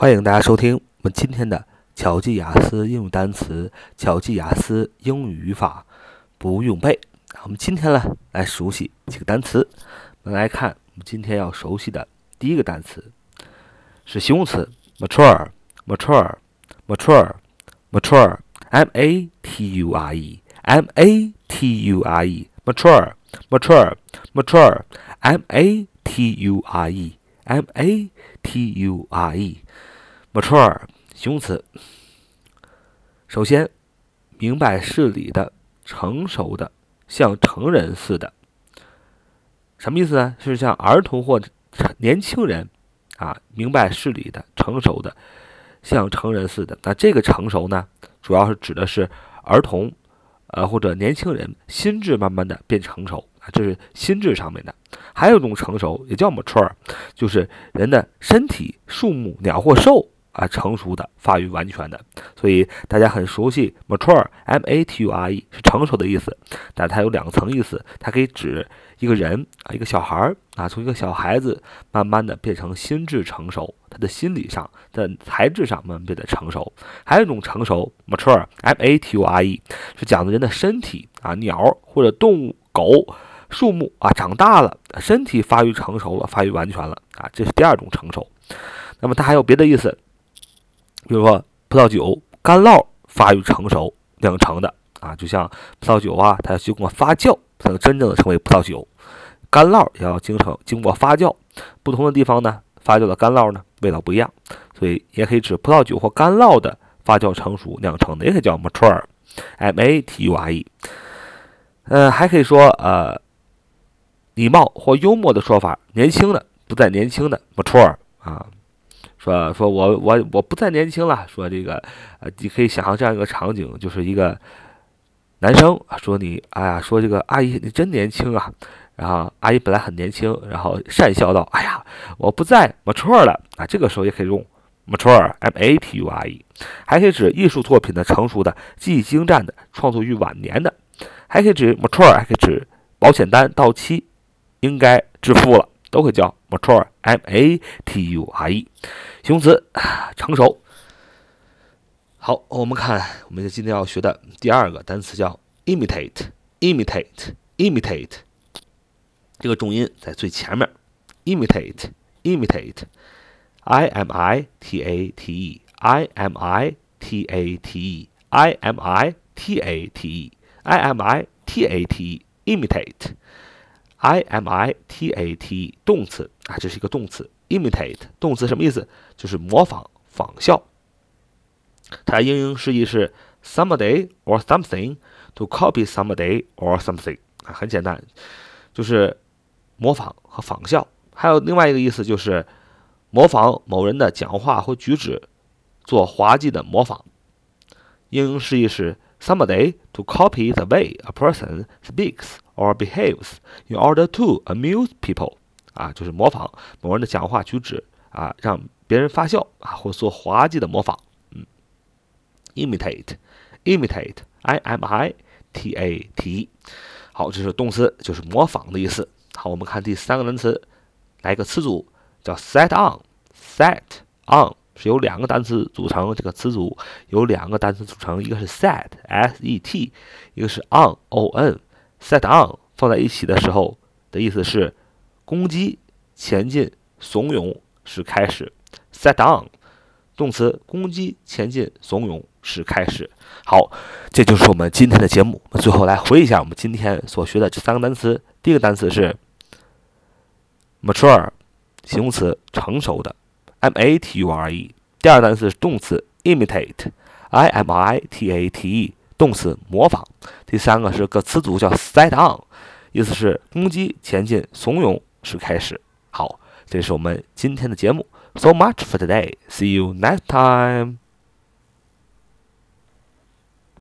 欢迎大家收听我们今天的巧记雅思英语单词、巧记雅思英语语法，不用背。我们今天呢，来熟悉几个单词。我们来看，我们今天要熟悉的第一个单词是形容词 mature，mature，mature，mature，m a t u r e，m a t u r e，mature，mature，mature，m a t u r e M A T U R E，mature 形容词，首先，明白事理的、成熟的、像成人似的，什么意思呢？是像儿童或年轻人啊，明白事理的、成熟的、像成人似的。那这个成熟呢，主要是指的是儿童，呃或者年轻人心智慢慢的变成熟，这是心智上面的。还有一种成熟也叫 mature，就是人的身体、树木、鸟或兽。啊，成熟的、发育完全的，所以大家很熟悉 mature，m a t u r e 是成熟的意思，但它有两层意思，它可以指一个人啊，一个小孩儿啊，从一个小孩子慢慢的变成心智成熟，他的心理上、的材质上慢慢变得成熟。还有一种成熟 mature，m a t u r e 是讲的人的身体啊，鸟或者动物、狗、树木啊，长大了，身体发育成熟了，发育完全了啊，这是第二种成熟。那么它还有别的意思。比如说，葡萄酒干酪发育成熟酿成的啊，就像葡萄酒啊，它要经过发酵才能真正的成为葡萄酒。干酪也要经成经过发酵，不同的地方呢，发酵的干酪呢味道不一样，所以也可以指葡萄酒或干酪的发酵成熟酿成的，也可以叫 mature，m a t u r e。嗯，还可以说呃，礼貌或幽默的说法，年轻的不再年轻的 mature 啊。说说我我我不再年轻了。说这个，呃，你可以想象这样一个场景，就是一个男生说你，哎呀，说这个阿姨你真年轻啊。然后阿姨本来很年轻，然后讪笑道，哎呀，我不再 mature 了啊。这个时候也可以用 mature，m a t u r e，还可以指艺术作品的成熟的、技艺精湛的、创作于晚年的，还可以指 mature，还可以指保险单到期应该致富了。都会叫 mature，m a t u r e，形容词，成熟。好，我们看，我们今天要学的第二个单词叫 imitate，imitate，imitate，这个重音在最前面，imitate，imitate，i m i t a t e，i m i t a t e，i m i t a t e，i m i t a t e，imitate。I M I T A T 动词啊，这是一个动词。imitate 动词什么意思？就是模仿、仿效。它的英英释义是 somebody or something to copy somebody or something 啊，很简单，就是模仿和仿效。还有另外一个意思就是模仿某人的讲话或举止，做滑稽的模仿。英英释义是 somebody to copy the way a person speaks。Or behaves. In order to amuse people，啊，就是模仿某人的讲话举止啊，让别人发笑啊，或做滑稽的模仿。嗯，imitate，imitate，i m i t a t，好，这是动词，就是模仿的意思。好，我们看第三个单词，来个词组叫 set on，set on 是由两个单词组成，这个词组由两个单词组成，一个是 set，s e t，一个是 on，o n。Set on 放在一起的时候的意思是攻击、前进、怂恿是开始。set on 动词攻击、前进、怂恿是开始。好，这就是我们今天的节目。最后来回忆一下我们今天所学的这三个单词。第一个单词是 mature，形容词成熟的，m a t u r e。第二个单词是动词 imitate，i m i t a t e。动词模仿，第三个是个词组叫 set on，意思是攻击、前进、怂恿是开始。好，这是我们今天的节目。So much for today. See you next time.